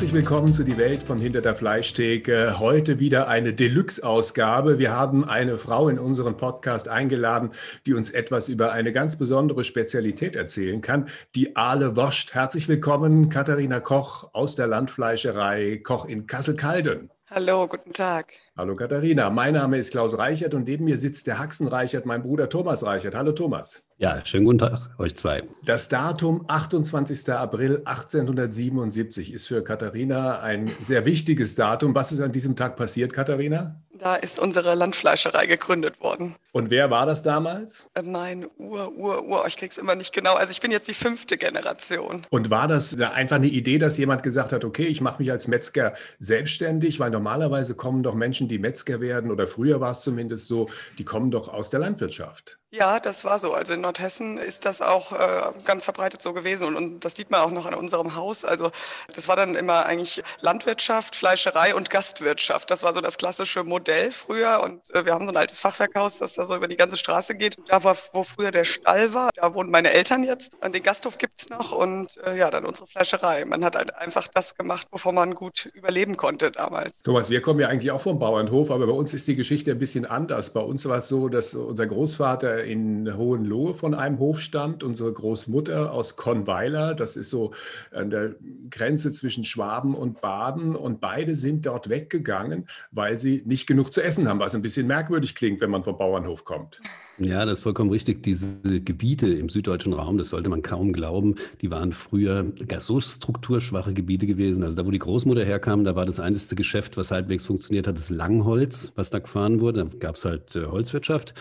Herzlich willkommen zu Die Welt von Hinter der Fleischtheke. Heute wieder eine Deluxe-Ausgabe. Wir haben eine Frau in unseren Podcast eingeladen, die uns etwas über eine ganz besondere Spezialität erzählen kann, die Aale Woscht. Herzlich willkommen, Katharina Koch aus der Landfleischerei Koch in Kassel-Calden. Hallo, guten Tag. Hallo Katharina, mein Name ist Klaus Reichert und neben mir sitzt der Haxen Reichert, mein Bruder Thomas Reichert. Hallo Thomas. Ja, schönen guten Tag, euch zwei. Das Datum 28. April 1877 ist für Katharina ein sehr wichtiges Datum. Was ist an diesem Tag passiert, Katharina? Da ist unsere Landfleischerei gegründet worden. Und wer war das damals? Äh, mein Ur, Ur, Ur, ich krieg's immer nicht genau. Also ich bin jetzt die fünfte Generation. Und war das einfach eine Idee, dass jemand gesagt hat, okay, ich mache mich als Metzger selbstständig, weil normalerweise kommen doch Menschen, die Metzger werden, oder früher war es zumindest so, die kommen doch aus der Landwirtschaft. Ja, das war so. Also in Nordhessen ist das auch äh, ganz verbreitet so gewesen und, und, das sieht man auch noch an unserem Haus. Also das war dann immer eigentlich Landwirtschaft, Fleischerei und Gastwirtschaft. Das war so das klassische Modell früher und äh, wir haben so ein altes Fachwerkhaus, das da so über die ganze Straße geht. Da war, wo früher der Stall war, da wohnen meine Eltern jetzt. Den Gasthof gibt es noch und äh, ja, dann unsere Fleischerei. Man hat halt einfach das gemacht, wovon man gut überleben konnte damals. Thomas, wir kommen ja eigentlich auch vom Bauernhof, aber bei uns ist die Geschichte ein bisschen anders. Bei uns war es so, dass unser Großvater in Hohenlohe von einem Hof stammt, unsere Großmutter aus Konweiler, das ist so an der Grenze zwischen Schwaben und Baden und beide sind dort weggegangen, weil sie nicht genug zu essen haben, was ein bisschen merkwürdig klingt, wenn man vom Bauernhof kommt. Ja, das ist vollkommen richtig. Diese Gebiete im süddeutschen Raum, das sollte man kaum glauben, die waren früher so strukturschwache Gebiete gewesen. Also da, wo die Großmutter herkam, da war das einzige Geschäft, was halbwegs funktioniert hat, das Langholz, was da gefahren wurde. Da gab es halt äh, Holzwirtschaft.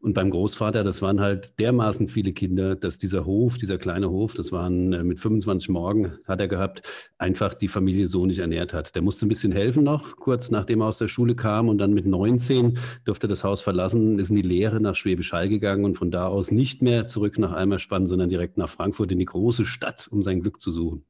Und beim Großvater, das waren halt dermaßen viele Kinder, dass dieser Hof, dieser kleine Hof, das waren äh, mit 25 Morgen, hat er gehabt, einfach die Familie so nicht ernährt hat. Der musste ein bisschen helfen noch, kurz nachdem er aus der Schule kam und dann mit 19 durfte das Haus verlassen, ist in die Lehre nach Schwäbisch Hall gegangen und von da aus nicht mehr zurück nach Eimerspann, sondern direkt nach Frankfurt in die große Stadt, um sein Glück zu suchen.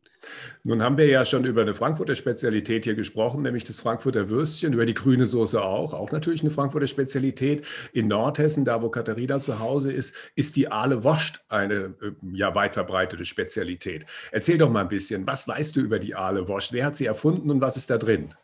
Nun haben wir ja schon über eine Frankfurter Spezialität hier gesprochen, nämlich das Frankfurter Würstchen, über die grüne Soße auch, auch natürlich eine Frankfurter Spezialität. In Nordhessen, da wo Katharina zu Hause ist, ist die Aale Woscht eine äh, ja weit verbreitete Spezialität. Erzähl doch mal ein bisschen, was weißt du über die Aale Woscht? Wer hat sie erfunden und was ist da drin?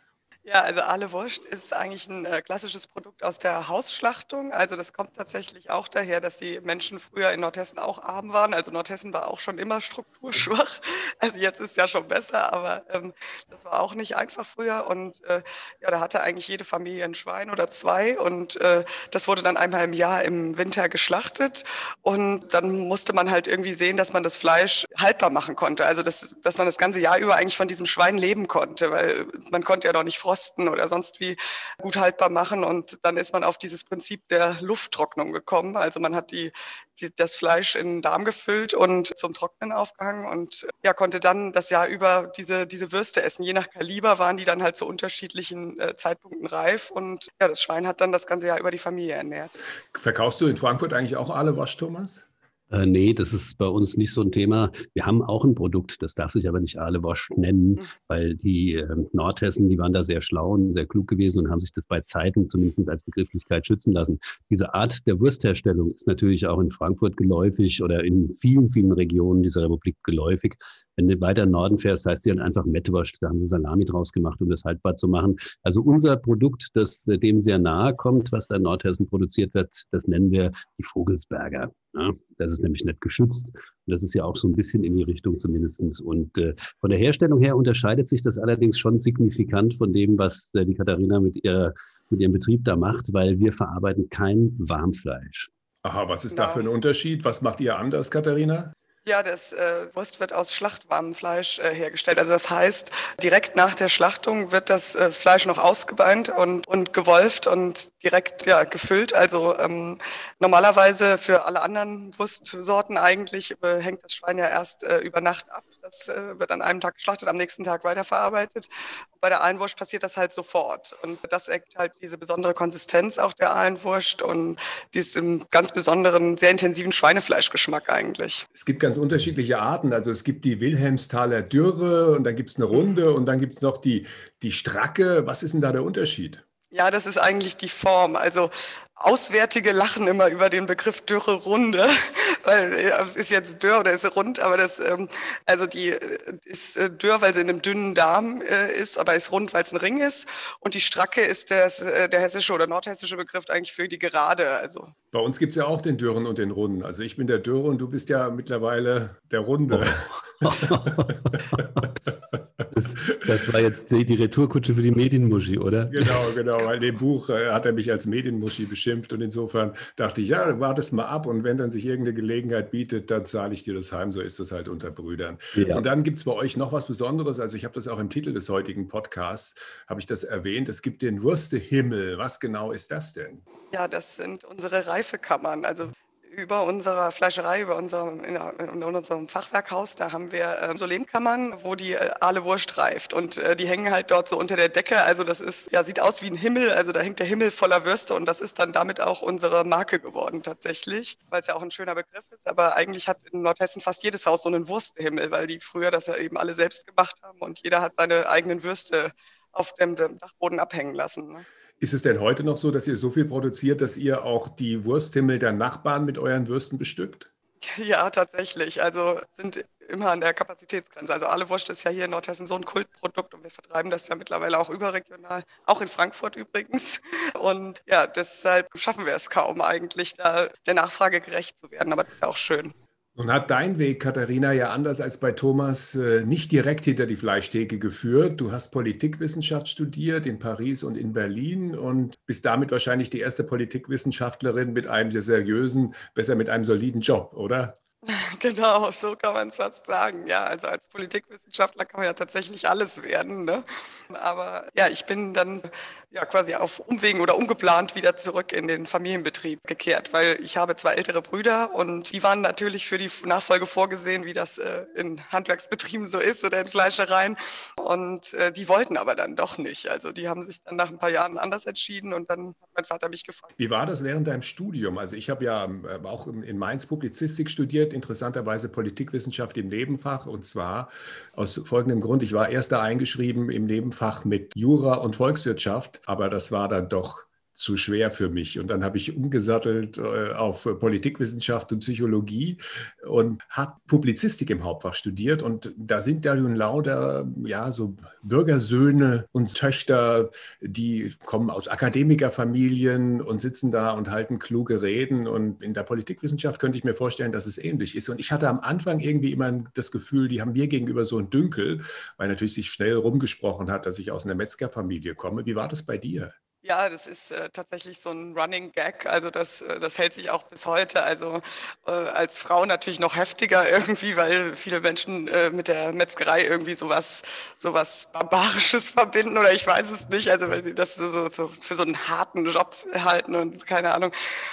Ja, also Aale Wurst ist eigentlich ein äh, klassisches Produkt aus der Hausschlachtung. Also das kommt tatsächlich auch daher, dass die Menschen früher in Nordhessen auch arm waren. Also Nordhessen war auch schon immer strukturschwach. Also jetzt ist ja schon besser, aber ähm, das war auch nicht einfach früher. Und äh, ja, da hatte eigentlich jede Familie ein Schwein oder zwei. Und äh, das wurde dann einmal im Jahr im Winter geschlachtet. Und dann musste man halt irgendwie sehen, dass man das Fleisch haltbar machen konnte. Also dass, dass man das ganze Jahr über eigentlich von diesem Schwein leben konnte, weil man konnte ja noch nicht frosten rosten oder sonst wie gut haltbar machen. Und dann ist man auf dieses Prinzip der Lufttrocknung gekommen. Also man hat die, die, das Fleisch in den Darm gefüllt und zum Trocknen aufgehangen und ja, konnte dann das Jahr über diese, diese Würste essen. Je nach Kaliber waren die dann halt zu unterschiedlichen äh, Zeitpunkten reif. Und ja, das Schwein hat dann das ganze Jahr über die Familie ernährt. Verkaufst du in Frankfurt eigentlich auch alle Wasch, Thomas? Äh, nee, das ist bei uns nicht so ein Thema. Wir haben auch ein Produkt, das darf sich aber nicht alle Wasch nennen, mhm. weil die äh, Nordhessen, die waren da sehr schlau und sehr klug gewesen und haben sich das bei Zeiten zumindest als Begrifflichkeit schützen lassen. Diese Art der Wurstherstellung ist natürlich auch in Frankfurt geläufig oder in vielen, vielen Regionen dieser Republik geläufig. Wenn du weiter in Norden fährst, heißt die dann einfach Mettwurst. Da haben sie Salami draus gemacht, um das haltbar zu machen. Also unser Produkt, das dem sehr nahe kommt, was da in Nordhessen produziert wird, das nennen wir die Vogelsberger. Ja, das ist nämlich nicht geschützt. Und das ist ja auch so ein bisschen in die Richtung zumindestens. Und äh, von der Herstellung her unterscheidet sich das allerdings schon signifikant von dem, was äh, die Katharina mit, ihr, mit ihrem Betrieb da macht, weil wir verarbeiten kein Warmfleisch. Aha, was ist genau. da für ein Unterschied? Was macht ihr anders, Katharina? Ja, das äh, Wurst wird aus schlachtwarmem Fleisch äh, hergestellt. Also das heißt, direkt nach der Schlachtung wird das äh, Fleisch noch ausgebeint und, und gewolft und direkt ja, gefüllt. Also ähm, normalerweise für alle anderen Wurstsorten eigentlich äh, hängt das Schwein ja erst äh, über Nacht ab. Das äh, wird an einem Tag geschlachtet, am nächsten Tag weiterverarbeitet. Bei der Ahlenwurst passiert das halt sofort. Und das ergibt halt diese besondere Konsistenz auch der Ahlenwurst und diesen ganz besonderen, sehr intensiven Schweinefleischgeschmack eigentlich. Es gibt ganz unterschiedliche Arten. Also es gibt die Wilhelmsthaler Dürre und dann gibt es eine Runde und dann gibt es noch die, die Stracke. Was ist denn da der Unterschied? Ja, das ist eigentlich die Form. Also Auswärtige lachen immer über den Begriff dürre Runde, weil es ist jetzt dürr oder ist rund, aber das, ähm, also die ist dürr, weil sie in einem dünnen Darm ist, aber ist rund, weil es ein Ring ist. Und die Stracke ist das, der hessische oder nordhessische Begriff eigentlich für die Gerade. Also. Bei uns gibt es ja auch den Dürren und den Runden. Also ich bin der Dürre und du bist ja mittlerweile der Runde. Oh. Das, war jetzt die, die Retourkutsche für die Medienmuschi, oder? Genau, genau. Weil in dem Buch äh, hat er mich als Medienmuschi beschimpft und insofern dachte ich, ja, wartest mal ab und wenn dann sich irgendeine Gelegenheit bietet, dann zahle ich dir das heim. So ist das halt unter Brüdern. Ja. Und dann gibt es bei euch noch was Besonderes. Also ich habe das auch im Titel des heutigen Podcasts, habe ich das erwähnt. Es gibt den Würstehimmel. Was genau ist das denn? Ja, das sind unsere Reifekammern. Also über unserer Fleischerei, über unserem, in, in unserem Fachwerkhaus, da haben wir äh, so Lehmkammern, wo die äh, Aale Wurst reift. Und äh, die hängen halt dort so unter der Decke. Also das ist, ja, sieht aus wie ein Himmel. Also da hängt der Himmel voller Würste und das ist dann damit auch unsere Marke geworden tatsächlich, weil es ja auch ein schöner Begriff ist. Aber eigentlich hat in Nordhessen fast jedes Haus so einen Wursthimmel, weil die früher das ja eben alle selbst gemacht haben und jeder hat seine eigenen Würste auf dem, dem Dachboden abhängen lassen. Ne? Ist es denn heute noch so, dass ihr so viel produziert, dass ihr auch die Wursthimmel der Nachbarn mit euren Würsten bestückt? Ja, tatsächlich. Also sind immer an der Kapazitätsgrenze. Also alle Wurst ist ja hier in Nordhessen so ein Kultprodukt und wir vertreiben das ja mittlerweile auch überregional, auch in Frankfurt übrigens. Und ja, deshalb schaffen wir es kaum eigentlich, da der Nachfrage gerecht zu werden. Aber das ist ja auch schön. Nun hat dein Weg, Katharina, ja anders als bei Thomas äh, nicht direkt hinter die Fleischtheke geführt. Du hast Politikwissenschaft studiert in Paris und in Berlin und bist damit wahrscheinlich die erste Politikwissenschaftlerin mit einem sehr seriösen, besser mit einem soliden Job, oder? Genau, so kann man es fast sagen. Ja, also als Politikwissenschaftler kann man ja tatsächlich alles werden. Ne? Aber ja, ich bin dann ja quasi auf Umwegen oder ungeplant wieder zurück in den Familienbetrieb gekehrt, weil ich habe zwei ältere Brüder und die waren natürlich für die Nachfolge vorgesehen, wie das äh, in Handwerksbetrieben so ist oder in Fleischereien. Und äh, die wollten aber dann doch nicht. Also die haben sich dann nach ein paar Jahren anders entschieden und dann hat mein Vater mich gefragt. Wie war das während deinem Studium? Also ich habe ja äh, auch in Mainz Publizistik studiert, interessanterweise Politikwissenschaft im Nebenfach und zwar aus folgendem Grund. Ich war erst da eingeschrieben im Nebenfach mit Jura und Volkswirtschaft aber das war dann doch zu schwer für mich. Und dann habe ich umgesattelt äh, auf Politikwissenschaft und Psychologie und habe Publizistik im Hauptfach studiert. Und da sind da nun lauter, ja, so Bürgersöhne und Töchter, die kommen aus Akademikerfamilien und sitzen da und halten kluge Reden. Und in der Politikwissenschaft könnte ich mir vorstellen, dass es ähnlich ist. Und ich hatte am Anfang irgendwie immer das Gefühl, die haben mir gegenüber so ein Dünkel, weil natürlich sich schnell rumgesprochen hat, dass ich aus einer Metzgerfamilie komme. Wie war das bei dir? Ja, das ist äh, tatsächlich so ein Running Gag. Also das, äh, das hält sich auch bis heute. Also äh, als Frau natürlich noch heftiger irgendwie, weil viele Menschen äh, mit der Metzgerei irgendwie sowas, sowas Barbarisches verbinden oder ich weiß es nicht. Also weil sie das so, so für so einen harten Job halten und keine Ahnung.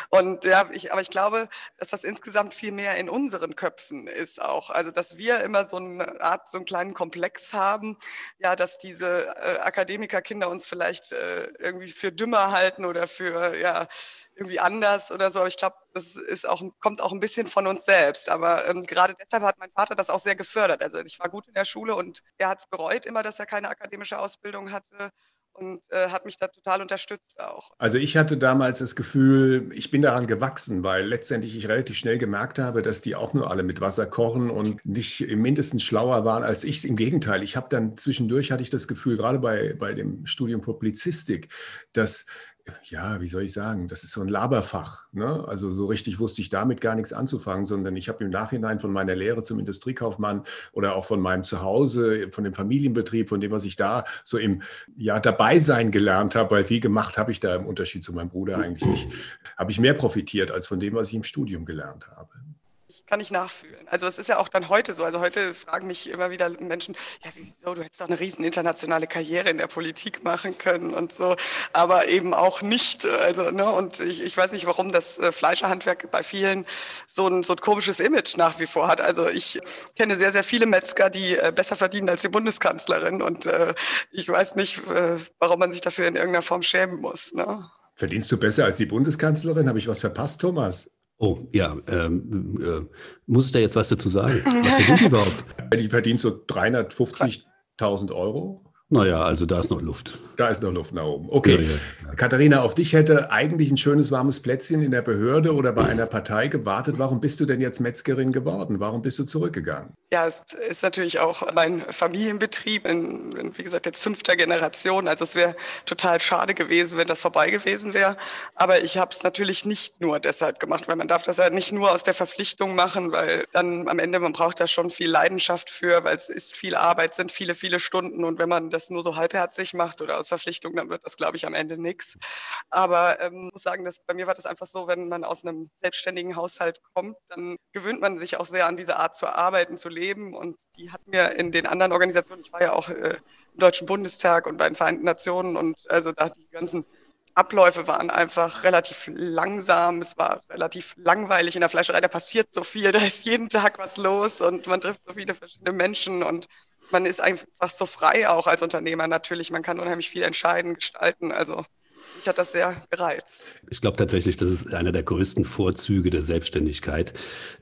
Und ja, ich, aber ich glaube, dass das insgesamt viel mehr in unseren Köpfen ist auch. Also dass wir immer so eine Art, so einen kleinen Komplex haben, ja, dass diese äh, Akademikerkinder uns vielleicht äh, irgendwie für dümmer halten oder für ja irgendwie anders oder so. Aber ich glaube, das ist auch, kommt auch ein bisschen von uns selbst. Aber ähm, gerade deshalb hat mein Vater das auch sehr gefördert. Also ich war gut in der Schule und er hat es bereut immer, dass er keine akademische Ausbildung hatte und äh, hat mich da total unterstützt auch. Also ich hatte damals das Gefühl, ich bin daran gewachsen, weil letztendlich ich relativ schnell gemerkt habe, dass die auch nur alle mit Wasser kochen und nicht mindestens schlauer waren als ich. Im Gegenteil, ich habe dann zwischendurch hatte ich das Gefühl, gerade bei, bei dem Studium Publizistik, dass ja, wie soll ich sagen, das ist so ein Laberfach. Ne? Also so richtig wusste ich damit gar nichts anzufangen, sondern ich habe im Nachhinein von meiner Lehre zum Industriekaufmann oder auch von meinem Zuhause, von dem Familienbetrieb, von dem, was ich da so im ja, Dabeisein gelernt habe, weil viel gemacht habe ich da im Unterschied zu meinem Bruder eigentlich nicht, habe ich mehr profitiert als von dem, was ich im Studium gelernt habe kann ich nachfühlen. Also es ist ja auch dann heute so. Also heute fragen mich immer wieder Menschen, ja, wieso, du hättest doch eine riesen internationale Karriere in der Politik machen können und so, aber eben auch nicht. Also, ne, und ich, ich weiß nicht, warum das äh, Fleischerhandwerk bei vielen so ein, so ein komisches Image nach wie vor hat. Also ich kenne sehr, sehr viele Metzger, die äh, besser verdienen als die Bundeskanzlerin und äh, ich weiß nicht, äh, warum man sich dafür in irgendeiner Form schämen muss. Ne? Verdienst du besser als die Bundeskanzlerin? Habe ich was verpasst, Thomas? Oh, ja. Ähm, äh, muss ich da jetzt was dazu sagen? Was verdient die überhaupt? Die verdient so 350.000 Euro. Naja, also da ist noch Luft. Da ist noch Luft nach oben. Okay. Ja, ja. Katharina, auf dich hätte eigentlich ein schönes warmes Plätzchen in der Behörde oder bei einer Partei gewartet. Warum bist du denn jetzt Metzgerin geworden? Warum bist du zurückgegangen? Ja, es ist natürlich auch mein Familienbetrieb, in, in wie gesagt, jetzt fünfter Generation. Also es wäre total schade gewesen, wenn das vorbei gewesen wäre. Aber ich habe es natürlich nicht nur deshalb gemacht, weil man darf das ja nicht nur aus der Verpflichtung machen, weil dann am Ende, man braucht da schon viel Leidenschaft für, weil es ist viel Arbeit, sind viele, viele Stunden. Und wenn man das nur so halbherzig macht oder aus Verpflichtung, dann wird das, glaube ich, am Ende nichts. Aber ähm, muss sagen, dass bei mir war das einfach so, wenn man aus einem selbstständigen Haushalt kommt, dann gewöhnt man sich auch sehr an diese Art zu arbeiten, zu leben. Und die hat mir in den anderen Organisationen, ich war ja auch äh, im Deutschen Bundestag und bei den Vereinten Nationen und also da die ganzen Abläufe waren einfach relativ langsam, es war relativ langweilig in der Fleischerei, da passiert so viel, da ist jeden Tag was los und man trifft so viele verschiedene Menschen und man ist einfach so frei auch als Unternehmer natürlich, man kann unheimlich viel entscheiden, gestalten, also hat das sehr gereizt. Ich glaube tatsächlich, das ist einer der größten Vorzüge der Selbstständigkeit,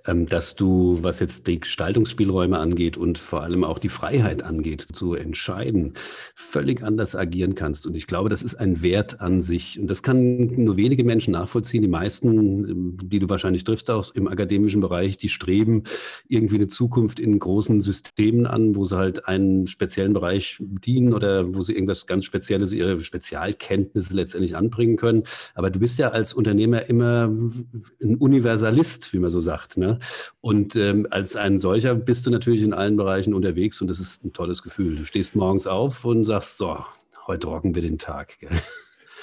ähm, dass du, was jetzt die Gestaltungsspielräume angeht und vor allem auch die Freiheit angeht, zu entscheiden, völlig anders agieren kannst. Und ich glaube, das ist ein Wert an sich. Und das kann nur wenige Menschen nachvollziehen. Die meisten, ähm, die du wahrscheinlich triffst, auch im akademischen Bereich, die streben irgendwie eine Zukunft in großen Systemen an, wo sie halt einen speziellen Bereich bedienen oder wo sie irgendwas ganz Spezielles, ihre Spezialkenntnisse letztendlich letztendlich anbringen können. Aber du bist ja als Unternehmer immer ein Universalist, wie man so sagt. Ne? Und ähm, als ein solcher bist du natürlich in allen Bereichen unterwegs und das ist ein tolles Gefühl. Du stehst morgens auf und sagst, so, heute rocken wir den Tag. Gell?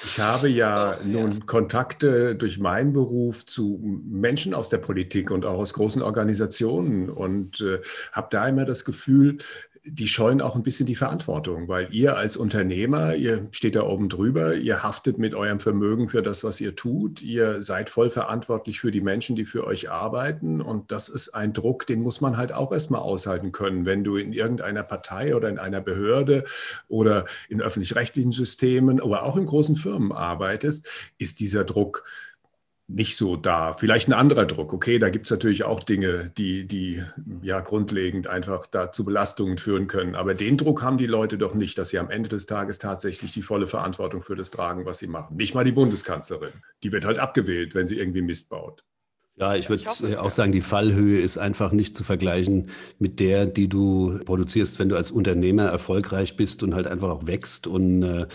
Ich habe ja nun. Kontakte durch meinen Beruf zu Menschen aus der Politik und auch aus großen Organisationen und äh, habe da immer das Gefühl, die scheuen auch ein bisschen die Verantwortung, weil ihr als Unternehmer, ihr steht da oben drüber, ihr haftet mit eurem Vermögen für das, was ihr tut, ihr seid voll verantwortlich für die Menschen, die für euch arbeiten. Und das ist ein Druck, den muss man halt auch erstmal aushalten können, wenn du in irgendeiner Partei oder in einer Behörde oder in öffentlich-rechtlichen Systemen, aber auch in großen Firmen arbeitest, ist dieser Druck nicht so da. Vielleicht ein anderer Druck. Okay, da gibt es natürlich auch Dinge, die, die ja grundlegend einfach da zu Belastungen führen können. Aber den Druck haben die Leute doch nicht, dass sie am Ende des Tages tatsächlich die volle Verantwortung für das tragen, was sie machen. Nicht mal die Bundeskanzlerin. Die wird halt abgewählt, wenn sie irgendwie Mist baut. Ja, ich würde auch sagen, die Fallhöhe ist einfach nicht zu vergleichen mit der, die du produzierst, wenn du als Unternehmer erfolgreich bist und halt einfach auch wächst und äh,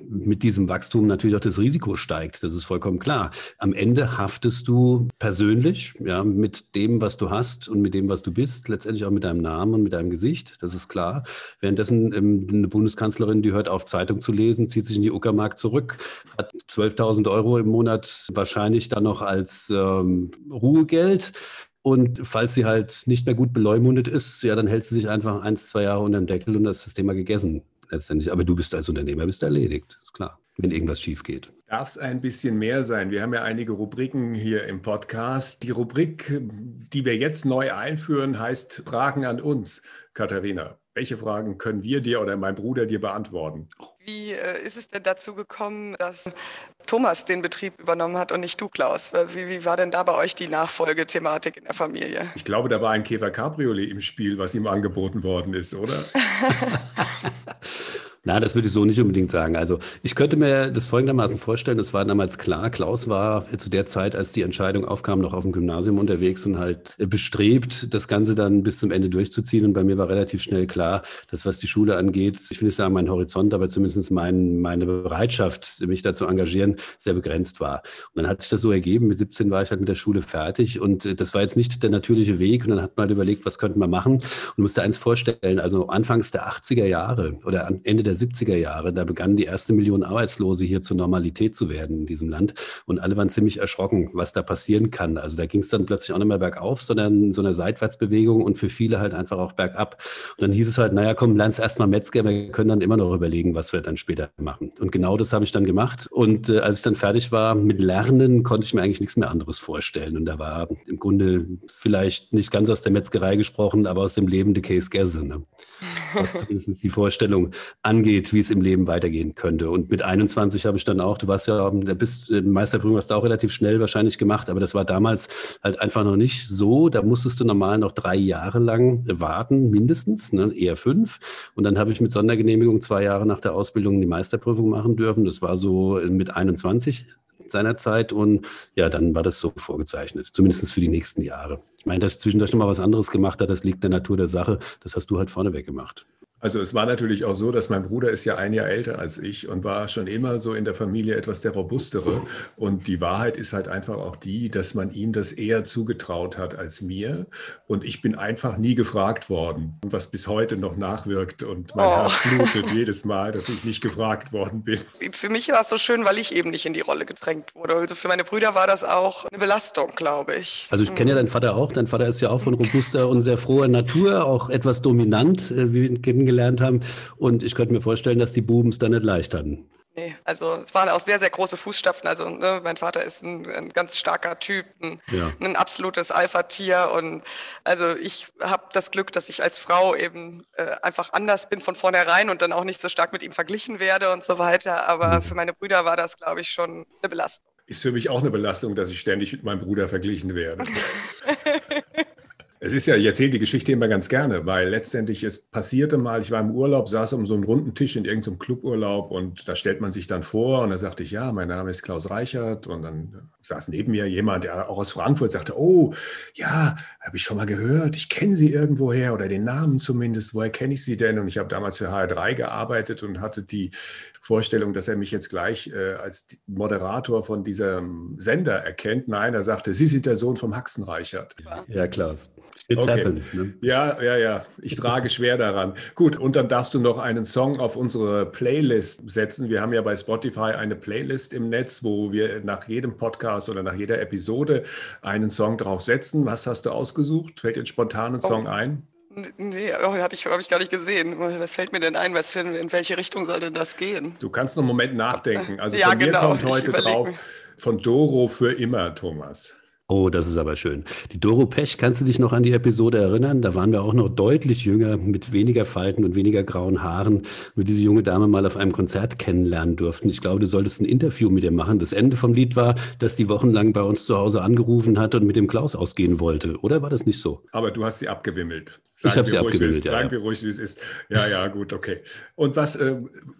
mit diesem Wachstum natürlich auch das Risiko steigt. Das ist vollkommen klar. Am Ende haftest du persönlich, ja, mit dem, was du hast und mit dem, was du bist, letztendlich auch mit deinem Namen und mit deinem Gesicht. Das ist klar. Währenddessen ähm, eine Bundeskanzlerin, die hört auf, Zeitung zu lesen, zieht sich in die Uckermark zurück, hat 12.000 Euro im Monat wahrscheinlich dann noch als ähm, Ruhegeld. Und falls sie halt nicht mehr gut beleumundet ist, ja, dann hält sie sich einfach ein, zwei Jahre unter dem Deckel und das ist das Thema gegessen letztendlich. Aber du bist als Unternehmer bist erledigt, ist klar, wenn irgendwas schief geht. Darf es ein bisschen mehr sein? Wir haben ja einige Rubriken hier im Podcast. Die Rubrik, die wir jetzt neu einführen, heißt Fragen an uns. Katharina, welche Fragen können wir dir oder mein Bruder dir beantworten? Wie äh, ist es denn dazu gekommen, dass Thomas den Betrieb übernommen hat und nicht du, Klaus? Wie, wie war denn da bei euch die Nachfolgethematik in der Familie? Ich glaube, da war ein Käfer Cabriolet im Spiel, was ihm angeboten worden ist, oder? Na, das würde ich so nicht unbedingt sagen. Also ich könnte mir das folgendermaßen vorstellen, es war damals klar, Klaus war zu der Zeit, als die Entscheidung aufkam, noch auf dem Gymnasium unterwegs und halt bestrebt, das Ganze dann bis zum Ende durchzuziehen. Und bei mir war relativ schnell klar, dass was die Schule angeht, ich will nicht sagen mein Horizont, aber zumindest mein, meine Bereitschaft, mich da zu engagieren, sehr begrenzt war. Und dann hat sich das so ergeben, mit 17 war ich halt mit der Schule fertig und das war jetzt nicht der natürliche Weg. Und dann hat man halt überlegt, was könnte man machen und musste eins vorstellen, also anfangs der 80er Jahre oder Ende der 70er Jahre, da begannen die erste Million Arbeitslose hier zur Normalität zu werden in diesem Land. Und alle waren ziemlich erschrocken, was da passieren kann. Also da ging es dann plötzlich auch nicht mehr bergauf, sondern so eine Seitwärtsbewegung und für viele halt einfach auch bergab. Und dann hieß es halt, naja, komm, lernst erstmal Metzger, wir können dann immer noch überlegen, was wir dann später machen. Und genau das habe ich dann gemacht. Und äh, als ich dann fertig war mit Lernen, konnte ich mir eigentlich nichts mehr anderes vorstellen. Und da war im Grunde vielleicht nicht ganz aus der Metzgerei gesprochen, aber aus dem Leben der Case Gäse. Ne? was zumindest die Vorstellung angeht, wie es im Leben weitergehen könnte. Und mit 21 habe ich dann auch, du warst ja, bist äh, Meisterprüfung hast du auch relativ schnell wahrscheinlich gemacht, aber das war damals halt einfach noch nicht so. Da musstest du normal noch drei Jahre lang warten, mindestens, ne? eher fünf. Und dann habe ich mit Sondergenehmigung zwei Jahre nach der Ausbildung die Meisterprüfung machen dürfen. Das war so mit 21 seinerzeit und ja, dann war das so vorgezeichnet, zumindest für die nächsten Jahre. Ich meine, dass zwischendurch noch mal was anderes gemacht hat, das liegt der Natur der Sache. Das hast du halt vorneweg gemacht. Also es war natürlich auch so, dass mein Bruder ist ja ein Jahr älter als ich und war schon immer so in der Familie etwas der robustere. Und die Wahrheit ist halt einfach auch die, dass man ihm das eher zugetraut hat als mir. Und ich bin einfach nie gefragt worden, was bis heute noch nachwirkt. Und mein oh. Herz blutet jedes Mal, dass ich nicht gefragt worden bin. Für mich war es so schön, weil ich eben nicht in die Rolle gedrängt wurde. Also für meine Brüder war das auch eine Belastung, glaube ich. Also ich kenne ja deinen Vater auch. Dein Vater ist ja auch von robuster und sehr froher Natur, auch etwas dominant. Äh, wie kennengelernt haben. Und ich könnte mir vorstellen, dass die Buben es da nicht leicht hatten. Nee, also es waren auch sehr, sehr große Fußstapfen. Also ne, mein Vater ist ein, ein, ganz starker Typ, ein, ja. ein absolutes Alpha-Tier. Und also ich habe das Glück, dass ich als Frau eben äh, einfach anders bin von vornherein und dann auch nicht so stark mit ihm verglichen werde und so weiter. Aber mhm. für meine Brüder war das, glaube ich, schon eine Belastung. Ist für mich auch eine Belastung, dass ich ständig mit meinem Bruder verglichen werde. Es ist ja, ich erzähle die Geschichte immer ganz gerne, weil letztendlich es passierte mal, ich war im Urlaub, saß um so einen runden Tisch in irgendeinem Cluburlaub und da stellt man sich dann vor und da sagte ich, ja, mein Name ist Klaus Reichert und dann saß neben mir jemand, der auch aus Frankfurt sagte, oh, ja, habe ich schon mal gehört, ich kenne Sie irgendwoher oder den Namen zumindest, woher kenne ich Sie denn? Und ich habe damals für HR3 gearbeitet und hatte die Vorstellung, dass er mich jetzt gleich äh, als Moderator von diesem Sender erkennt. Nein, er sagte, Sie sind der Sohn vom Haxen Reichert. Ja, Klaus. It okay. happens. Ne? Ja, ja, ja. Ich trage schwer daran. Gut, und dann darfst du noch einen Song auf unsere Playlist setzen. Wir haben ja bei Spotify eine Playlist im Netz, wo wir nach jedem Podcast oder nach jeder Episode einen Song drauf setzen. Was hast du ausgesucht? Fällt dir spontan ein Song oh. ein? Nee, oh, hatte ich, habe ich gar nicht gesehen. Was fällt mir denn ein? Was für, in welche Richtung soll denn das gehen? Du kannst noch einen Moment nachdenken. Also ja, von mir genau. kommt heute drauf von Doro für immer, Thomas. Oh, das ist aber schön. Die Doro Pech, kannst du dich noch an die Episode erinnern? Da waren wir auch noch deutlich jünger, mit weniger Falten und weniger grauen Haaren. Wir diese junge Dame mal auf einem Konzert kennenlernen durften. Ich glaube, du solltest ein Interview mit ihr machen. Das Ende vom Lied war, dass die wochenlang bei uns zu Hause angerufen hat und mit dem Klaus ausgehen wollte. Oder war das nicht so? Aber du hast sie abgewimmelt. Sagen ich habe sie abgewimmelt, ja. Sagen wir ruhig, wie es ist. Ja, ja, gut, okay. Und was äh,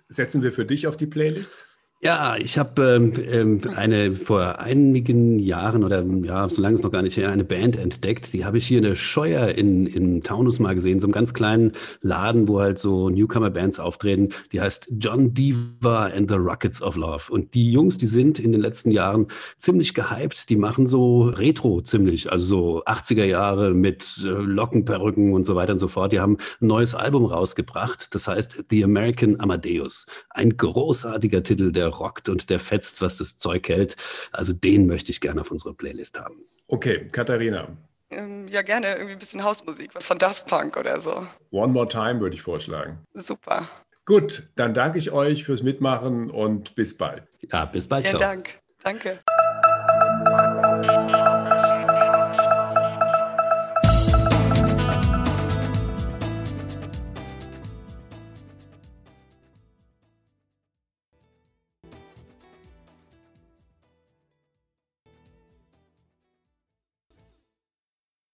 setzen wir für dich auf die Playlist? Ja, ich habe ähm, ähm, eine vor einigen Jahren oder ja, so lange ist noch gar nicht her, eine Band entdeckt. Die habe ich hier in der Scheuer in, in Taunus mal gesehen, so einem ganz kleinen Laden, wo halt so Newcomer-Bands auftreten. Die heißt John Diva and the Rockets of Love. Und die Jungs, die sind in den letzten Jahren ziemlich gehypt. Die machen so Retro ziemlich, also so 80er Jahre mit äh, Lockenperücken und so weiter und so fort. Die haben ein neues Album rausgebracht. Das heißt The American Amadeus. Ein großartiger Titel, der rockt und der fetzt, was das Zeug hält. Also den möchte ich gerne auf unserer Playlist haben. Okay, Katharina. Ähm, ja, gerne irgendwie ein bisschen Hausmusik, was von Daft Punk oder so. One More Time würde ich vorschlagen. Super. Gut, dann danke ich euch fürs Mitmachen und bis bald. Ja, bis bald. Vielen Dank. Danke.